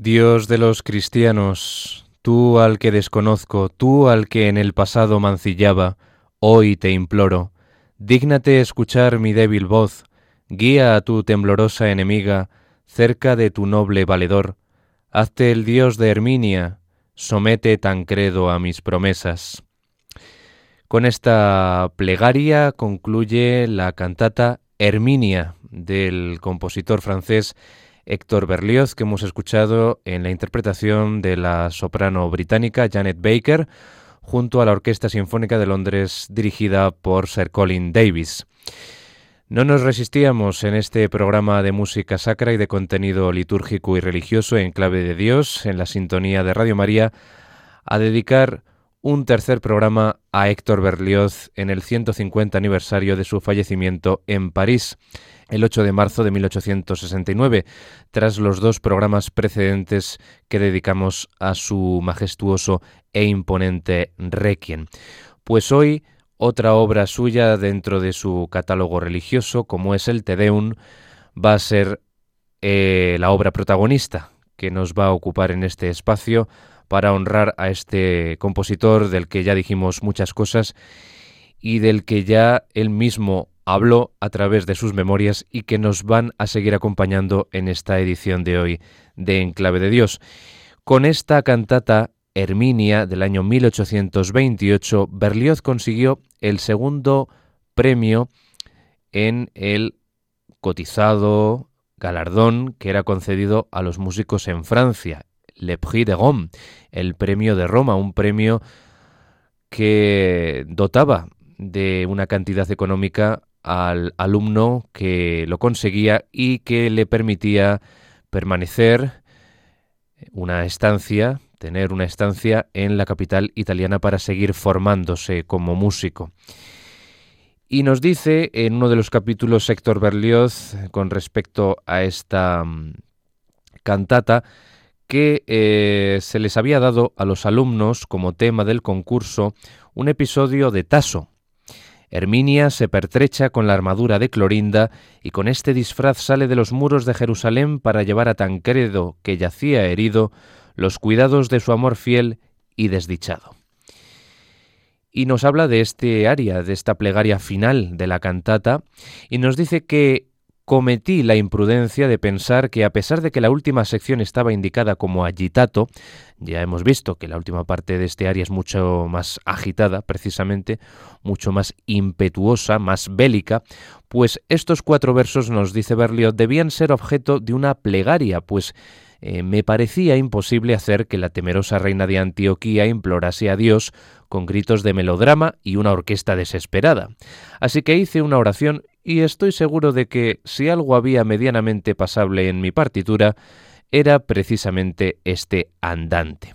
Dios de los cristianos, tú al que desconozco, tú al que en el pasado mancillaba, hoy te imploro, dígnate escuchar mi débil voz, guía a tu temblorosa enemiga cerca de tu noble valedor, hazte el Dios de Herminia, somete Tancredo a mis promesas. Con esta plegaria concluye la cantata Herminia del compositor francés Héctor Berlioz, que hemos escuchado en la interpretación de la soprano británica Janet Baker, junto a la Orquesta Sinfónica de Londres dirigida por Sir Colin Davis. No nos resistíamos en este programa de música sacra y de contenido litúrgico y religioso en clave de Dios, en la sintonía de Radio María, a dedicar un tercer programa a Héctor Berlioz en el 150 aniversario de su fallecimiento en París el 8 de marzo de 1869, tras los dos programas precedentes que dedicamos a su majestuoso e imponente Requiem. Pues hoy otra obra suya dentro de su catálogo religioso, como es el Te Deum, va a ser eh, la obra protagonista que nos va a ocupar en este espacio para honrar a este compositor del que ya dijimos muchas cosas y del que ya él mismo habló a través de sus memorias y que nos van a seguir acompañando en esta edición de hoy de Enclave de Dios. Con esta cantata Herminia del año 1828, Berlioz consiguió el segundo premio en el cotizado galardón que era concedido a los músicos en Francia, Le Prix de Rome, el premio de Roma, un premio que dotaba de una cantidad económica al alumno que lo conseguía y que le permitía permanecer una estancia, tener una estancia en la capital italiana para seguir formándose como músico. Y nos dice en uno de los capítulos Héctor Berlioz con respecto a esta mm, cantata que eh, se les había dado a los alumnos como tema del concurso un episodio de Tasso, Herminia se pertrecha con la armadura de Clorinda y con este disfraz sale de los muros de Jerusalén para llevar a Tancredo, que yacía herido, los cuidados de su amor fiel y desdichado. Y nos habla de este aria, de esta plegaria final de la cantata, y nos dice que cometí la imprudencia de pensar que a pesar de que la última sección estaba indicada como agitato, ya hemos visto que la última parte de este aria es mucho más agitada, precisamente, mucho más impetuosa, más bélica, pues estos cuatro versos, nos dice Berlioz, debían ser objeto de una plegaria, pues eh, me parecía imposible hacer que la temerosa reina de Antioquía implorase a Dios con gritos de melodrama y una orquesta desesperada. Así que hice una oración y estoy seguro de que si algo había medianamente pasable en mi partitura, era precisamente este andante.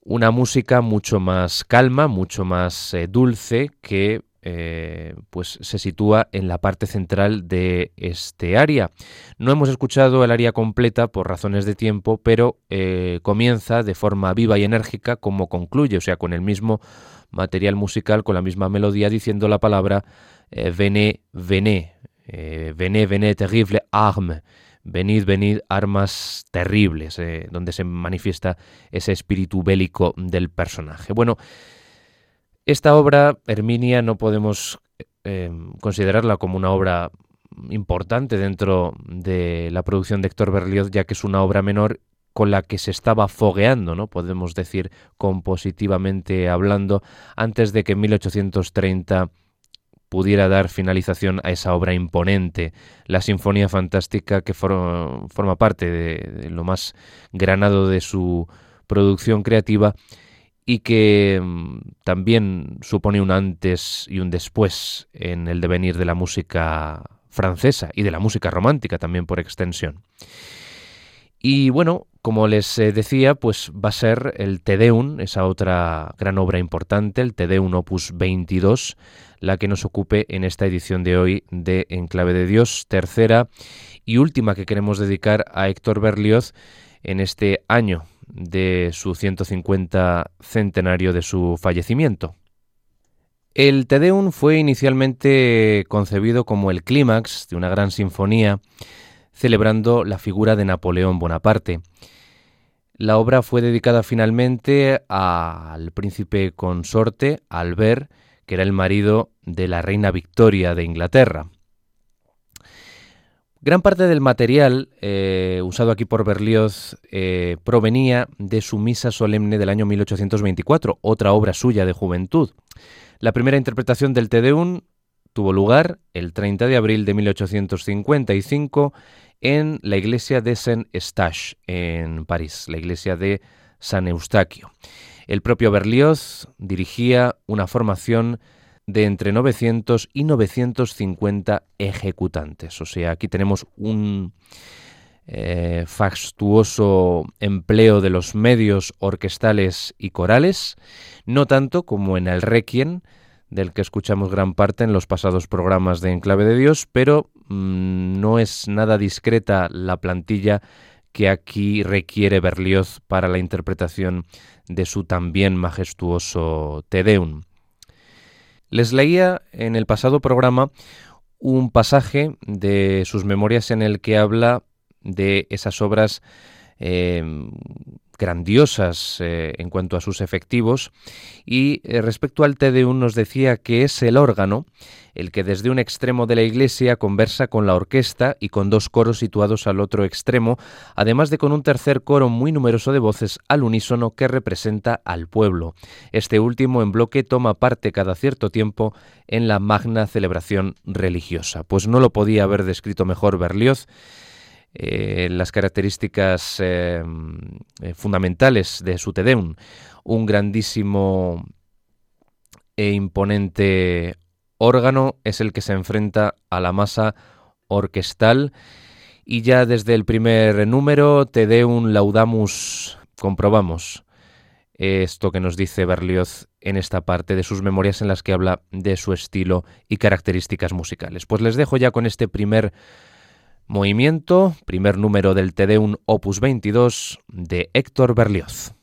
Una música mucho más calma, mucho más eh, dulce que eh, pues se sitúa en la parte central de este área. No hemos escuchado el área completa por razones de tiempo, pero eh, comienza de forma viva y enérgica como concluye, o sea, con el mismo material musical, con la misma melodía, diciendo la palabra eh, Vené, vené, vené, vené, terrible arme. Venid, venid, armas terribles, donde se manifiesta ese espíritu bélico del personaje. Bueno, esta obra, Herminia, no podemos eh, considerarla como una obra importante dentro de la producción de Héctor Berlioz, ya que es una obra menor con la que se estaba fogueando, ¿no? podemos decir compositivamente hablando, antes de que en 1830 pudiera dar finalización a esa obra imponente, la Sinfonía Fantástica que forma parte de lo más granado de su producción creativa y que mm, también supone un antes y un después en el devenir de la música francesa y de la música romántica también por extensión. Y bueno, como les eh, decía, pues va a ser el Te Deum, esa otra gran obra importante, el Te Deum Opus 22, la que nos ocupe en esta edición de hoy de Enclave de Dios, tercera y última que queremos dedicar a Héctor Berlioz en este año de su 150 centenario de su fallecimiento. El Te Deum fue inicialmente concebido como el clímax de una gran sinfonía celebrando la figura de Napoleón Bonaparte. La obra fue dedicada finalmente al príncipe consorte Albert, que era el marido de la reina Victoria de Inglaterra. Gran parte del material eh, usado aquí por Berlioz eh, provenía de su misa solemne del año 1824, otra obra suya de juventud. La primera interpretación del Te Deum tuvo lugar el 30 de abril de 1855 en la iglesia de Saint-Eustache, en París, la iglesia de San Eustaquio. El propio Berlioz dirigía una formación de entre 900 y 950 ejecutantes. O sea, aquí tenemos un eh, fastuoso empleo de los medios orquestales y corales, no tanto como en el Requiem, del que escuchamos gran parte en los pasados programas de Enclave de Dios, pero mm, no es nada discreta la plantilla que aquí requiere Berlioz para la interpretación de su también majestuoso Te Deum. Les leía en el pasado programa un pasaje de sus memorias en el que habla de esas obras eh, grandiosas eh, en cuanto a sus efectivos y eh, respecto al Te nos decía que es el órgano el que desde un extremo de la iglesia conversa con la orquesta y con dos coros situados al otro extremo, además de con un tercer coro muy numeroso de voces al unísono que representa al pueblo. Este último en bloque toma parte cada cierto tiempo en la magna celebración religiosa. Pues no lo podía haber descrito mejor Berlioz eh, las características eh, eh, fundamentales de su Tedeum. Un grandísimo e imponente órgano es el que se enfrenta a la masa orquestal y ya desde el primer número Tedeum Laudamus comprobamos esto que nos dice Berlioz en esta parte de sus memorias en las que habla de su estilo y características musicales. Pues les dejo ya con este primer Movimiento, primer número del Tedeum Opus 22 de Héctor Berlioz.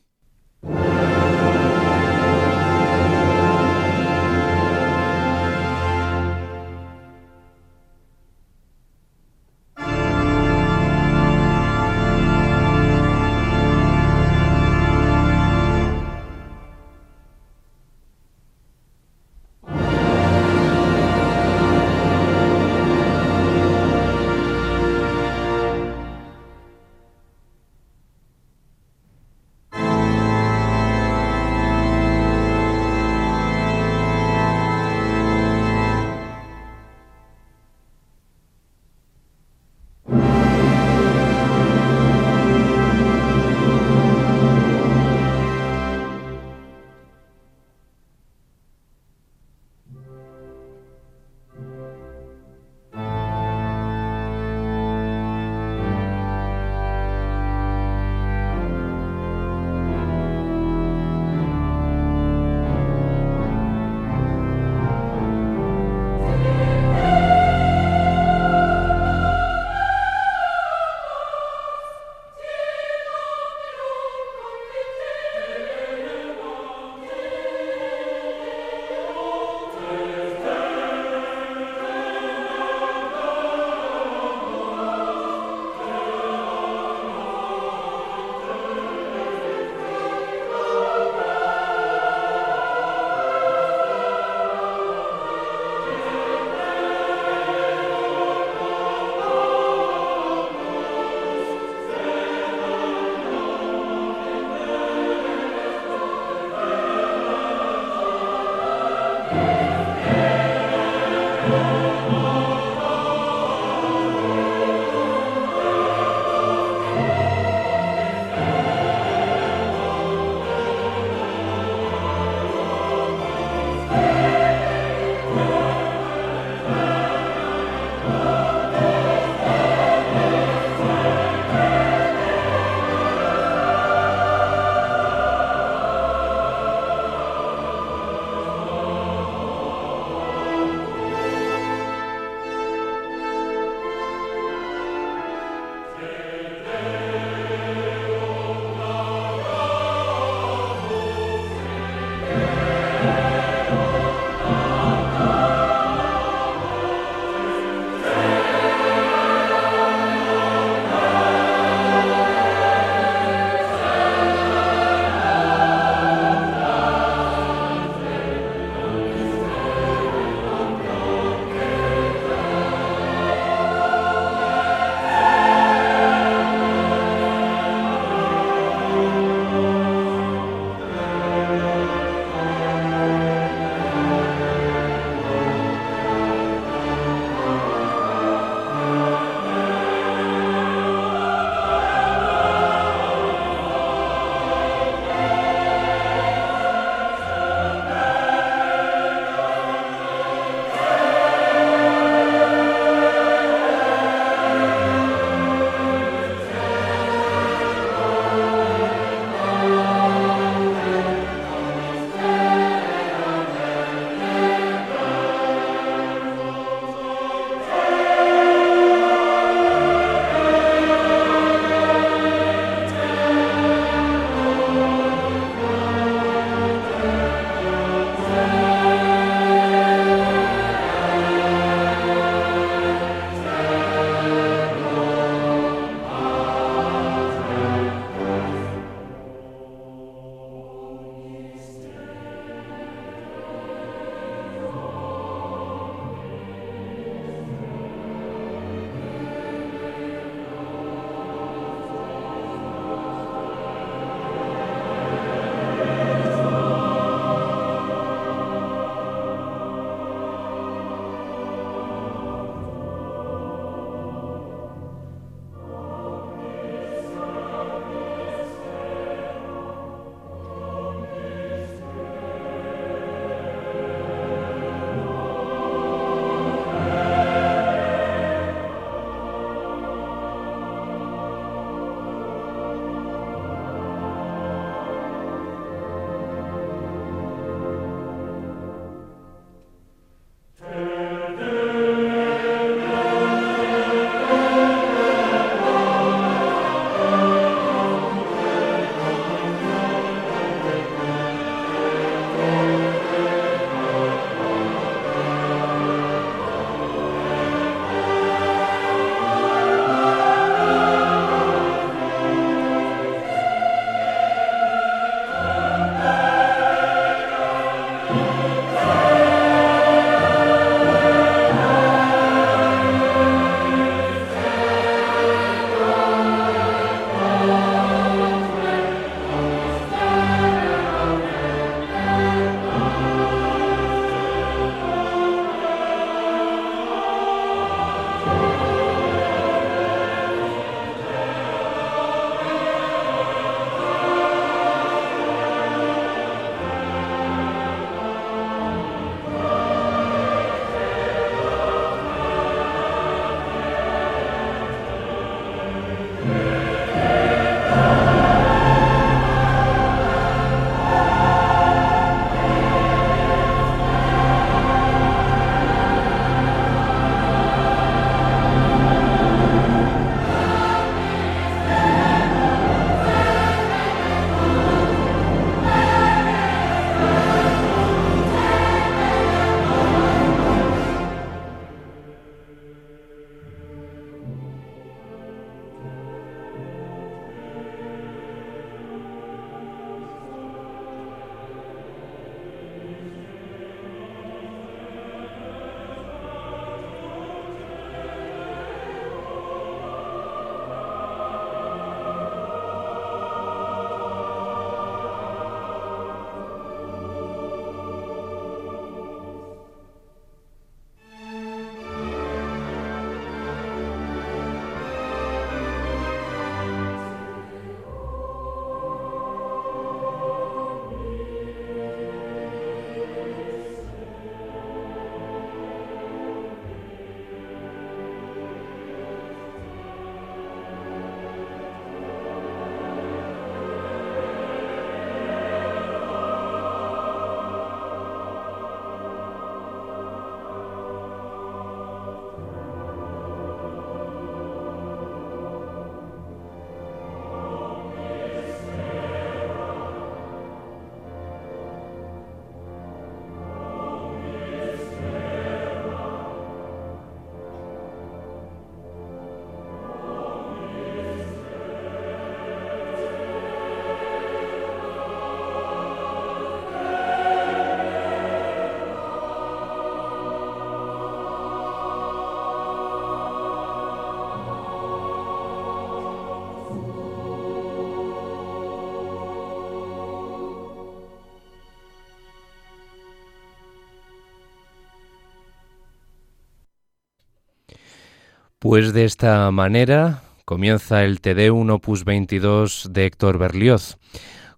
Pues de esta manera comienza el Te Deum opus 22 de Héctor Berlioz.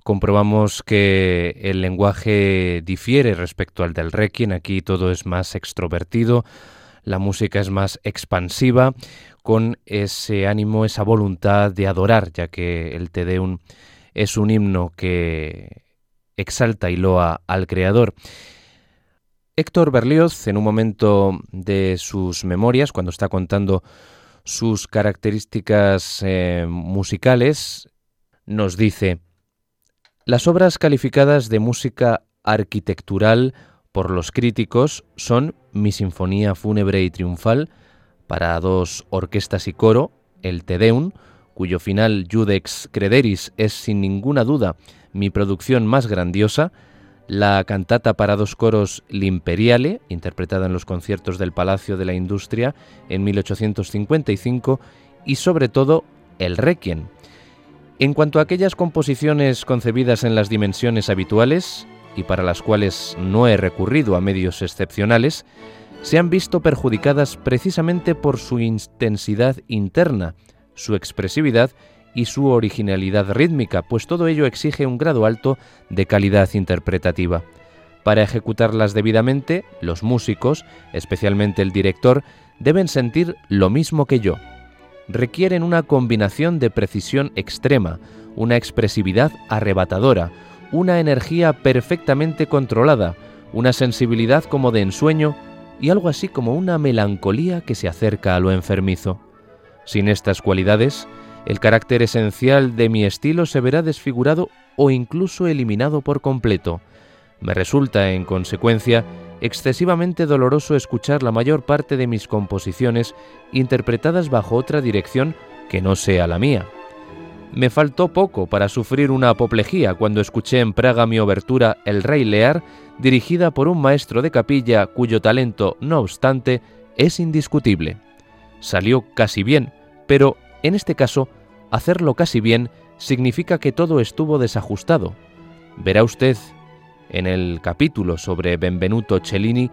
Comprobamos que el lenguaje difiere respecto al del Requiem, aquí todo es más extrovertido, la música es más expansiva, con ese ánimo, esa voluntad de adorar, ya que el Te Deum es un himno que exalta y loa al Creador. Héctor Berlioz, en un momento de sus memorias, cuando está contando sus características eh, musicales, nos dice, las obras calificadas de música arquitectural por los críticos son Mi Sinfonía Fúnebre y Triunfal para dos orquestas y coro, el Te Deum, cuyo final Judex Crederis es sin ninguna duda mi producción más grandiosa, la cantata para dos coros L'Imperiale, interpretada en los conciertos del Palacio de la Industria en 1855, y sobre todo el Requiem. En cuanto a aquellas composiciones concebidas en las dimensiones habituales, y para las cuales no he recurrido a medios excepcionales, se han visto perjudicadas precisamente por su intensidad interna, su expresividad y su originalidad rítmica, pues todo ello exige un grado alto de calidad interpretativa. Para ejecutarlas debidamente, los músicos, especialmente el director, deben sentir lo mismo que yo. Requieren una combinación de precisión extrema, una expresividad arrebatadora, una energía perfectamente controlada, una sensibilidad como de ensueño y algo así como una melancolía que se acerca a lo enfermizo. Sin estas cualidades, el carácter esencial de mi estilo se verá desfigurado o incluso eliminado por completo. Me resulta, en consecuencia, excesivamente doloroso escuchar la mayor parte de mis composiciones interpretadas bajo otra dirección que no sea la mía. Me faltó poco para sufrir una apoplejía cuando escuché en Praga mi obertura El Rey Lear, dirigida por un maestro de capilla cuyo talento, no obstante, es indiscutible. Salió casi bien, pero en este caso, hacerlo casi bien significa que todo estuvo desajustado. Verá usted en el capítulo sobre Benvenuto Cellini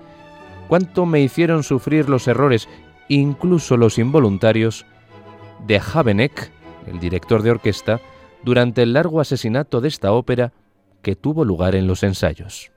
cuánto me hicieron sufrir los errores, incluso los involuntarios, de Habeneck, el director de orquesta, durante el largo asesinato de esta ópera que tuvo lugar en los ensayos.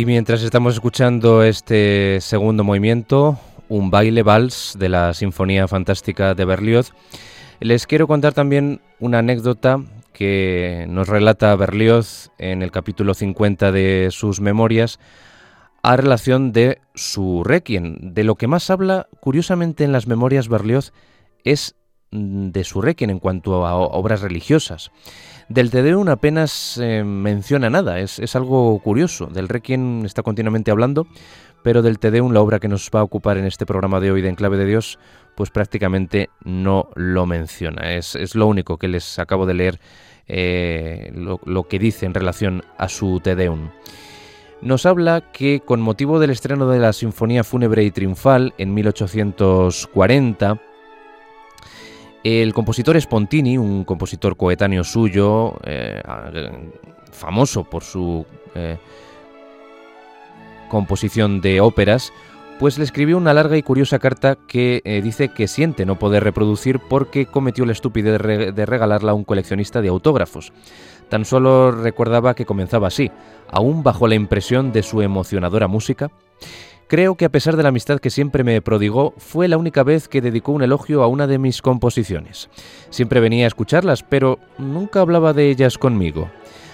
Y mientras estamos escuchando este segundo movimiento, un baile vals de la Sinfonía Fantástica de Berlioz, les quiero contar también una anécdota que nos relata Berlioz en el capítulo 50 de sus memorias a relación de su requiem. De lo que más habla, curiosamente, en las memorias Berlioz es de su requiem en cuanto a obras religiosas. Del Te Deum apenas eh, menciona nada, es, algo curioso. Del Requiem está continuamente hablando, pero del Te Deum, la obra que nos va a ocupar en este programa de hoy de Enclave de Dios, pues prácticamente no lo menciona. Es, lo único que les acabo de leer eh, lo, lo, que dice en relación a su Te Deum. Nos habla que con motivo del estreno de la Sinfonía Fúnebre y Triunfal en 1840, el compositor Spontini, un compositor coetáneo suyo, eh, famoso por su eh, composición de óperas, pues le escribió una larga y curiosa carta que eh, dice que siente no poder reproducir porque cometió la estupidez de regalarla a un coleccionista de autógrafos. Tan solo recordaba que comenzaba así, aún bajo la impresión de su emocionadora música. Creo que a pesar de la amistad que siempre me prodigó, fue la única vez que dedicó un elogio a una de mis composiciones. Siempre venía a escucharlas, pero nunca hablaba de ellas conmigo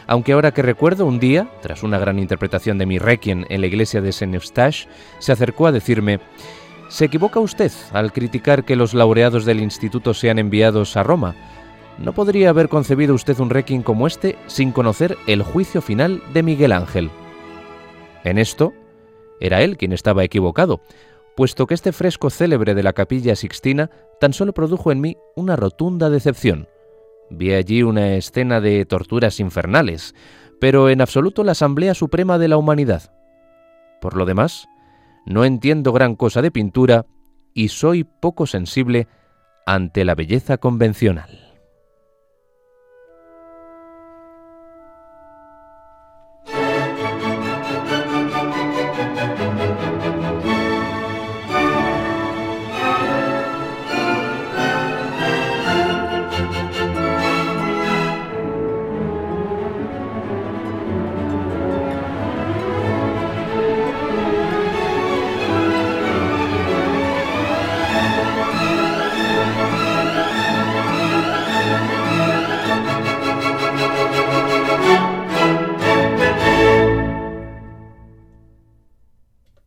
aunque ahora que recuerdo, un día, tras una gran interpretación de mi Requiem en la iglesia de Saint Eustache, se acercó a decirme, se equivoca usted al criticar que los laureados del instituto sean enviados a Roma. ¿No podría haber concebido usted un Requiem como este sin conocer el juicio final de Miguel Ángel? En esto, era él quien estaba equivocado, puesto que este fresco célebre de la capilla Sixtina tan solo produjo en mí una rotunda decepción. Vi allí una escena de torturas infernales, pero en absoluto la Asamblea Suprema de la Humanidad. Por lo demás, no entiendo gran cosa de pintura y soy poco sensible ante la belleza convencional.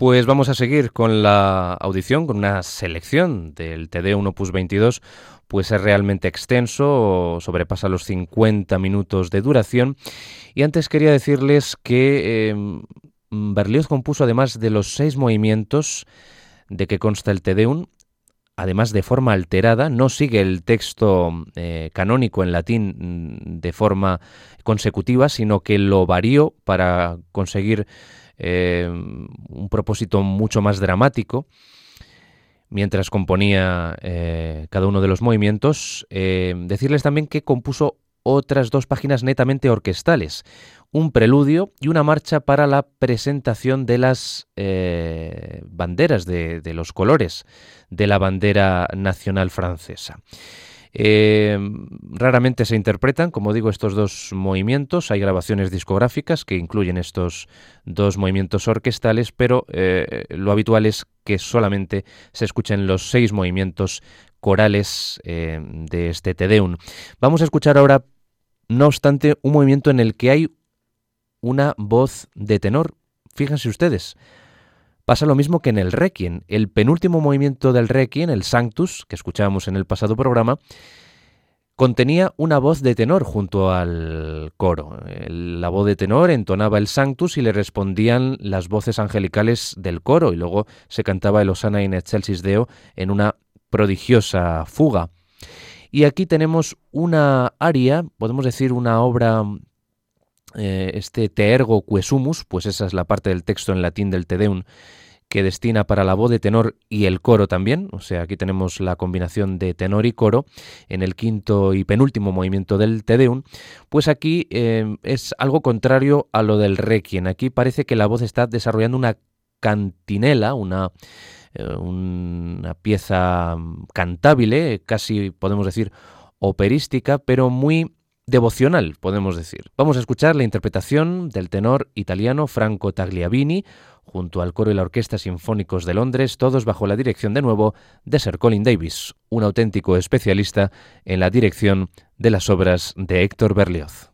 Pues vamos a seguir con la audición, con una selección del TD1 Opus 22, pues es realmente extenso, sobrepasa los 50 minutos de duración. Y antes quería decirles que eh, Berlioz compuso, además de los seis movimientos de que consta el TD1, además de forma alterada, no sigue el texto eh, canónico en latín mm, de forma consecutiva, sino que lo varió para conseguir eh, un propósito mucho más dramático, mientras componía eh, cada uno de los movimientos. Eh, decirles también que compuso otras dos páginas netamente orquestales, un preludio y una marcha para la presentación de las banderas, de, los colores de la bandera nacional francesa. Eh, raramente se interpretan, como digo, estos dos movimientos. Hay grabaciones discográficas que incluyen estos dos movimientos orquestales, pero eh, lo habitual es que solamente se escuchen los seis movimientos corales eh, de este Tedeum. Vamos a escuchar ahora, no obstante, un movimiento en el que hay una voz de tenor. Fíjense ustedes. Pasa lo mismo que en el Requiem. El penúltimo movimiento del Requiem, el Sanctus, que escuchábamos en el pasado programa, contenía una voz de tenor junto al coro. La voz de tenor entonaba el Sanctus y le respondían las voces angelicales del coro y luego se cantaba el Osana in excelsis Deo en una prodigiosa fuga. Y aquí tenemos una aria, podemos decir una obra, eh, este Te ergo quesumus, pues esa es la parte del texto en latín del Te Deum, que destina para la voz de tenor y el coro también, o sea, aquí tenemos la combinación de tenor y coro en el quinto y penúltimo movimiento del Te Deum, pues aquí eh, es algo contrario a lo del Requiem. Aquí parece que la voz está desarrollando una cantinela, una, eh, una pieza cantable, casi podemos decir operística, pero muy devocional, podemos decir. Vamos a escuchar la interpretación del tenor italiano Franco Tagliavini, junto al coro y la Orquesta Sinfónicos de Londres, todos bajo la dirección de nuevo de Sir Colin Davis, un auténtico especialista en la dirección de las obras de Héctor Berlioz.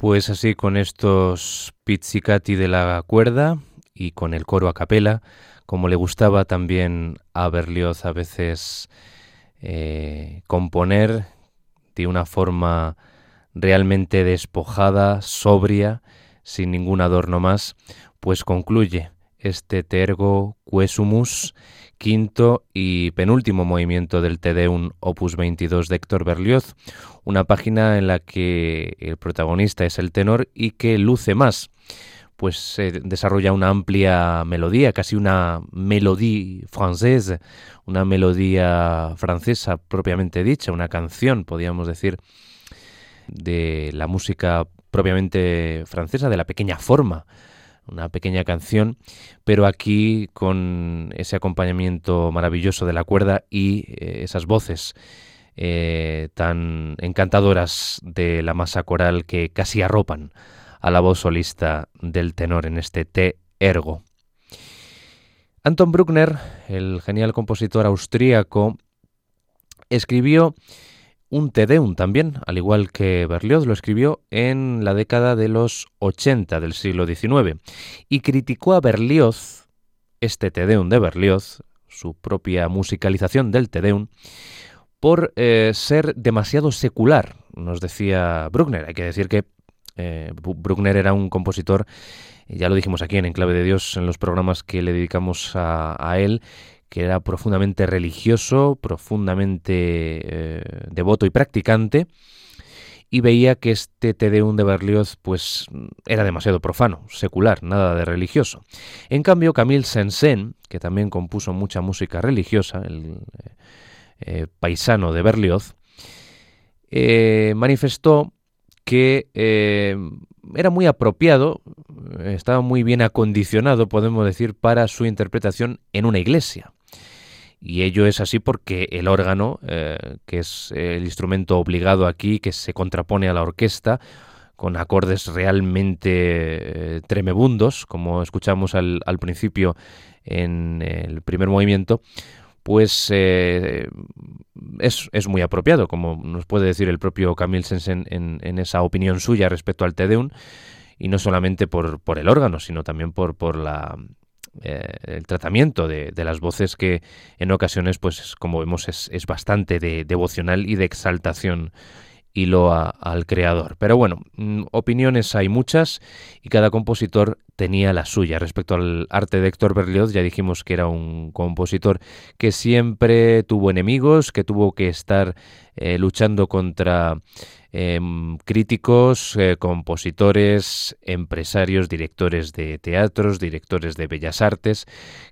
Pues así con estos pizzicati de la cuerda y con el coro a capela, como le gustaba también a Berlioz a veces eh, componer de una forma realmente despojada, sobria, sin ningún adorno más, pues concluye este Tergo Quesumus, quinto y penúltimo movimiento del Te Deum Opus 22 de Héctor Berlioz, una página en la que el protagonista es el tenor y que luce más, pues se desarrolla una amplia melodía, casi una melodía francesa, una melodía francesa propiamente dicha, una canción, podríamos decir, de la música propiamente francesa, de la pequeña forma, una pequeña canción, pero aquí con ese acompañamiento maravilloso de la cuerda y eh, esas voces eh, tan encantadoras de la masa coral que casi arropan a la voz solista del tenor en este Te Ergo. Anton Bruckner, el genial compositor austríaco, escribió un Te Deum también, al igual que Berlioz lo escribió en la década de los 80 del siglo XIX, y criticó a Berlioz, este Te Deum de Berlioz, su propia musicalización del Te Deum, por eh, ser demasiado secular, nos decía Bruckner. Hay que decir que eh, Bruckner era un compositor, ya lo dijimos aquí en Enclave de Dios, en los programas que le dedicamos a él, que era profundamente religioso, profundamente eh, devoto y practicante, y veía que este Te Deum de Berlioz pues era demasiado profano, secular, nada de religioso. En cambio, Camille Saint-Saëns, que también compuso mucha música religiosa, el eh, eh, paisano de Berlioz, manifestó que era muy apropiado, estaba muy bien acondicionado, podemos decir, para su interpretación en una iglesia. Y ello es así porque el órgano, eh, que es el instrumento obligado aquí, que se contrapone a la orquesta, con acordes realmente eh, tremebundos, como escuchamos al, principio en el primer movimiento, pues eh, es, muy apropiado, como nos puede decir el propio Camille Sensen en, esa opinión suya respecto al Tedeum, y no solamente por, por el órgano, sino también por, por la eh, el tratamiento de, las voces que en ocasiones, pues como vemos, es, bastante de, devocional y de exaltación y lo al creador. Pero bueno, mm, opiniones hay muchas y cada compositor tenía la suya. Respecto al arte de Héctor Berlioz, ya dijimos que era un compositor que siempre tuvo enemigos, que tuvo que estar eh, luchando contra Em, críticos, eh, compositores, empresarios, directores de teatros, directores de bellas artes,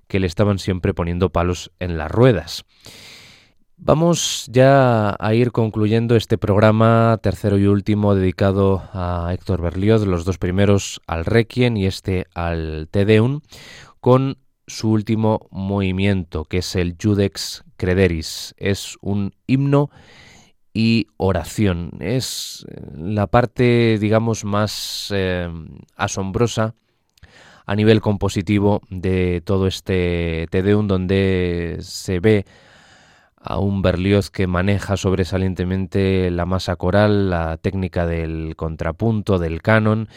que le estaban siempre poniendo palos en las ruedas. Vamos ya a ir concluyendo este programa tercero y último dedicado a Héctor Berlioz, los dos primeros al Requiem y este al Te Deum, con su último movimiento, que es el Judex Crederis. Es un himno y oración. Es eh, la parte, digamos, más eh, asombrosa a nivel compositivo de todo este Tedeum, donde se ve a un Berlioz que maneja sobresalientemente la masa coral, la técnica del contrapunto, del canon.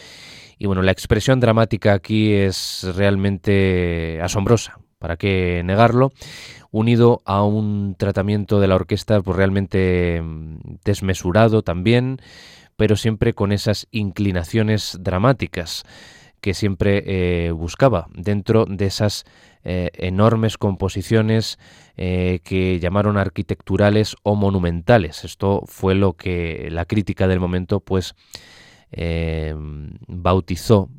Y bueno, la expresión dramática aquí es realmente asombrosa, ¿para qué negarlo? unido a un tratamiento de la orquesta pues, realmente mm, desmesurado también, pero siempre con esas inclinaciones dramáticas que siempre eh, buscaba dentro de esas eh, enormes composiciones eh, que llamaron arquitecturales o monumentales. Esto fue lo que la crítica del momento pues bautizó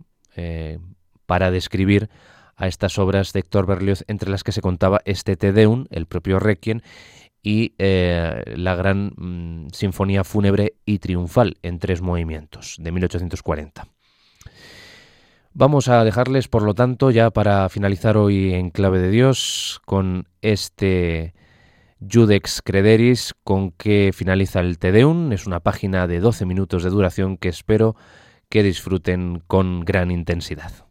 para describir a estas obras de Héctor Berlioz, entre las que se contaba este Te Deum, el propio Requiem, y eh, la gran mm, Sinfonía Fúnebre y Triunfal en tres movimientos, de 1840. Vamos a dejarles, por lo tanto, ya para finalizar hoy en Clave de Dios, con este Judex Crederis, con que finaliza el Te Deum. Es una página de 12 minutos de duración que espero que disfruten con gran intensidad.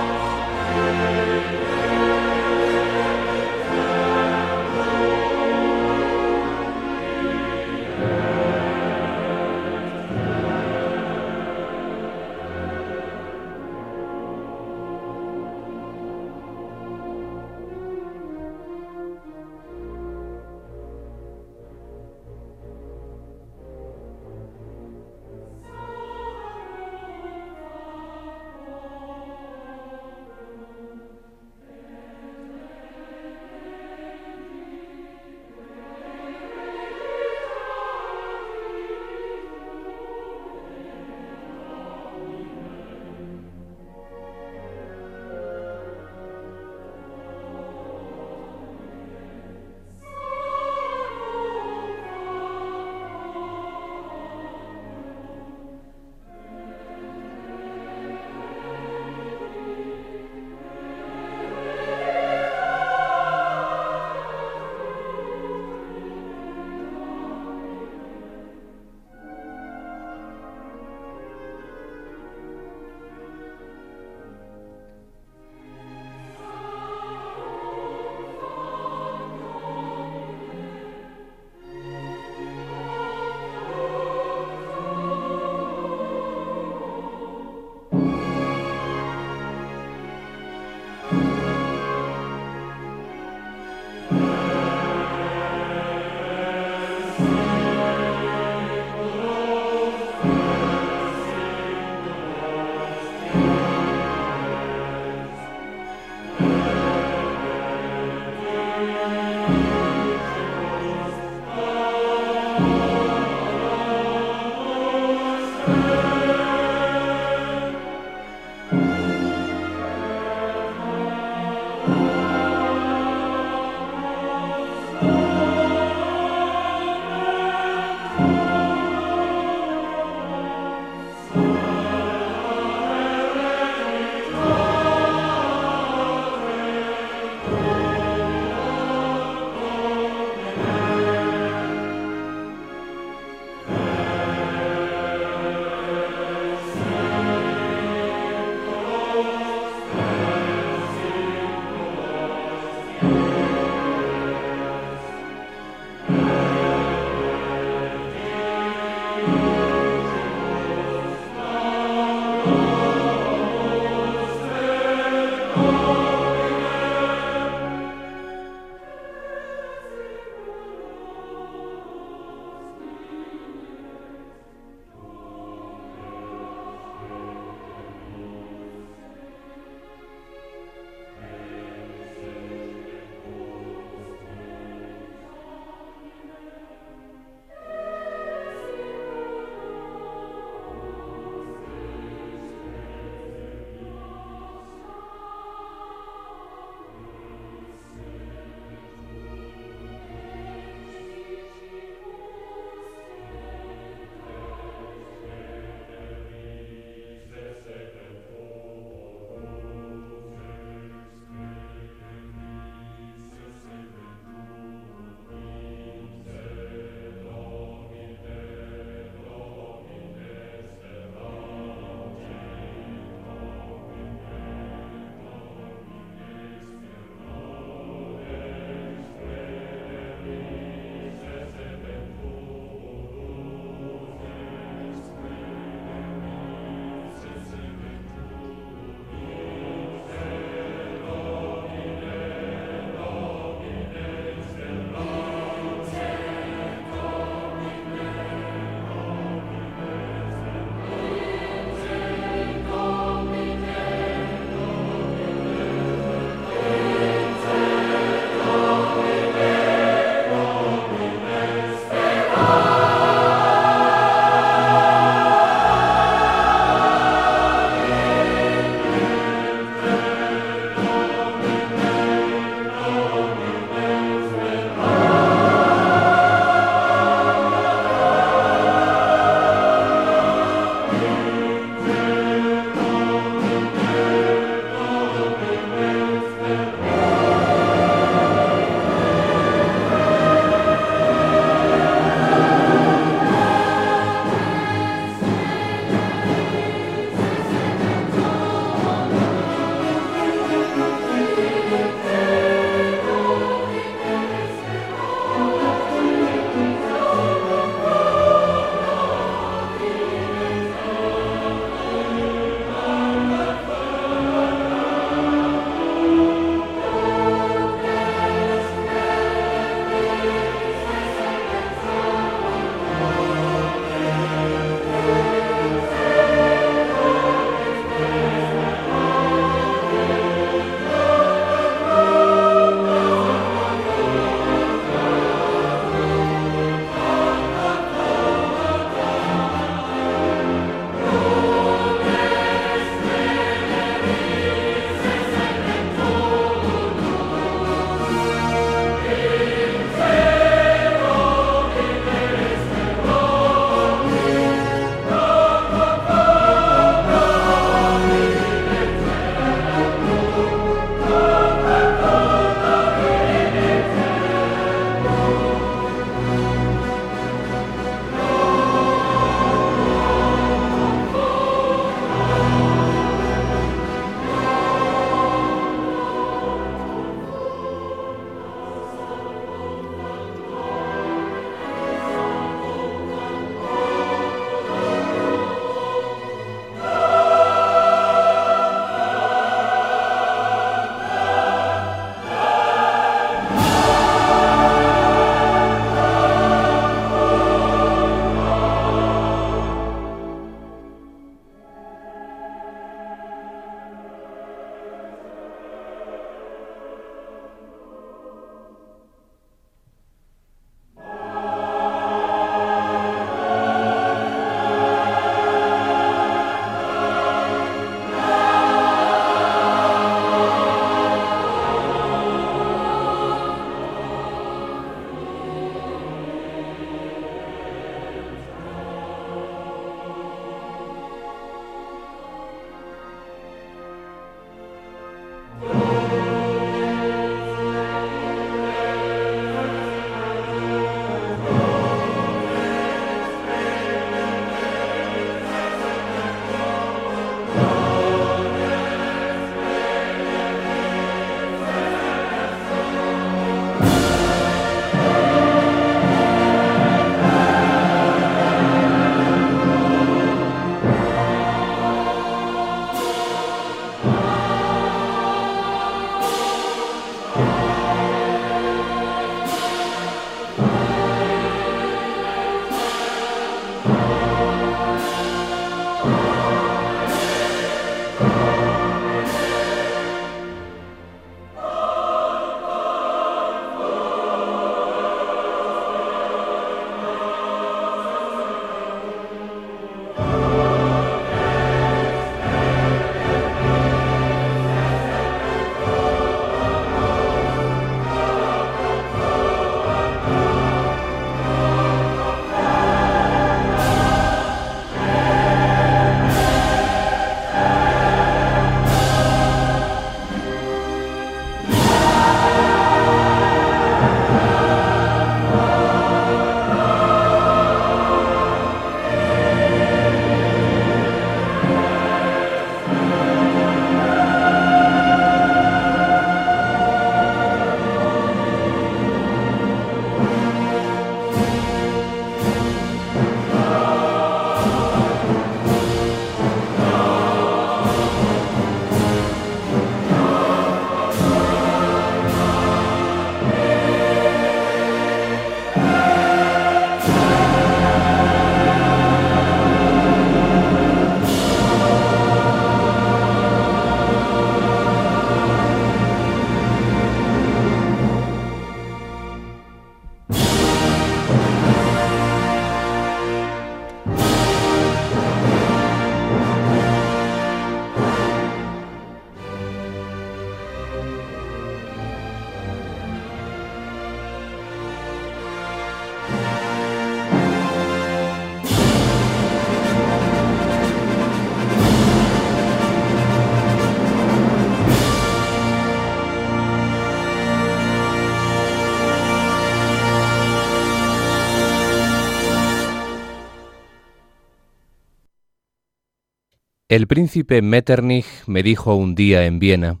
El príncipe Metternich me dijo un día en Viena,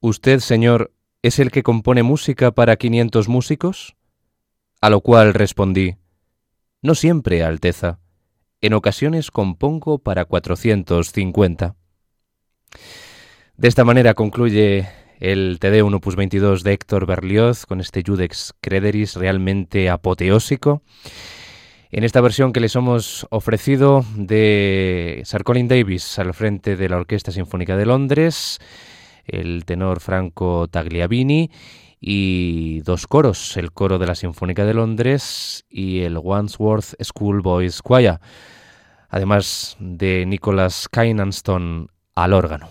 ¿Usted, señor, es el que compone música para quinientos músicos? A lo cual respondí, No siempre, Alteza. En ocasiones compongo para cuatrocientos cincuenta. De esta manera concluye el TD 1 Opus 22 de Héctor Berlioz con este Judex Crederis realmente apoteósico. En esta versión que les hemos ofrecido de Sir Colin Davis al frente de la Orquesta Sinfónica de Londres, el tenor Franco Tagliabini y dos coros, el coro de la Sinfónica de Londres y el Wandsworth Schoolboys Choir, además de Nicholas Kynanston al órgano.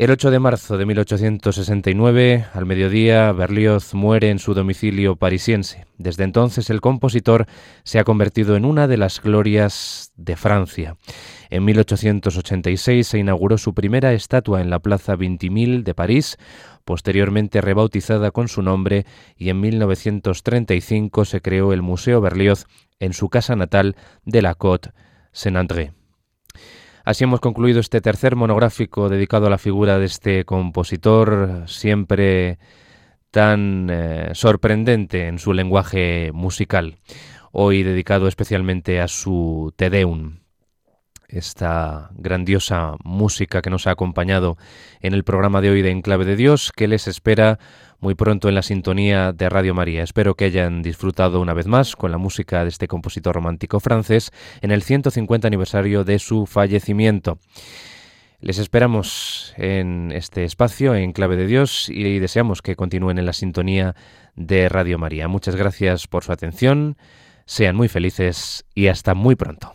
El 8 de marzo de 1869, al mediodía, Berlioz muere en su domicilio parisiense. Desde entonces el compositor se ha convertido en una de las glorias de Francia. En 1886 se inauguró su primera estatua en la Plaza Vintimille de París, posteriormente rebautizada con su nombre, y en 1935 se creó el Museo Berlioz en su casa natal de la Côte Saint-André. Así hemos concluido este tercer monográfico dedicado a la figura de este compositor, siempre tan eh, sorprendente en su lenguaje musical, hoy dedicado especialmente a su Te Deum, esta grandiosa música que nos ha acompañado en el programa de hoy de Enclave de Dios, que les espera muy pronto en la sintonía de Radio María. Espero que hayan disfrutado una vez más con la música de este compositor romántico francés en el 150 aniversario de su fallecimiento. Les esperamos en este espacio, en Clave de Dios, y deseamos que continúen en la sintonía de Radio María. Muchas gracias por su atención, sean muy felices y hasta muy pronto.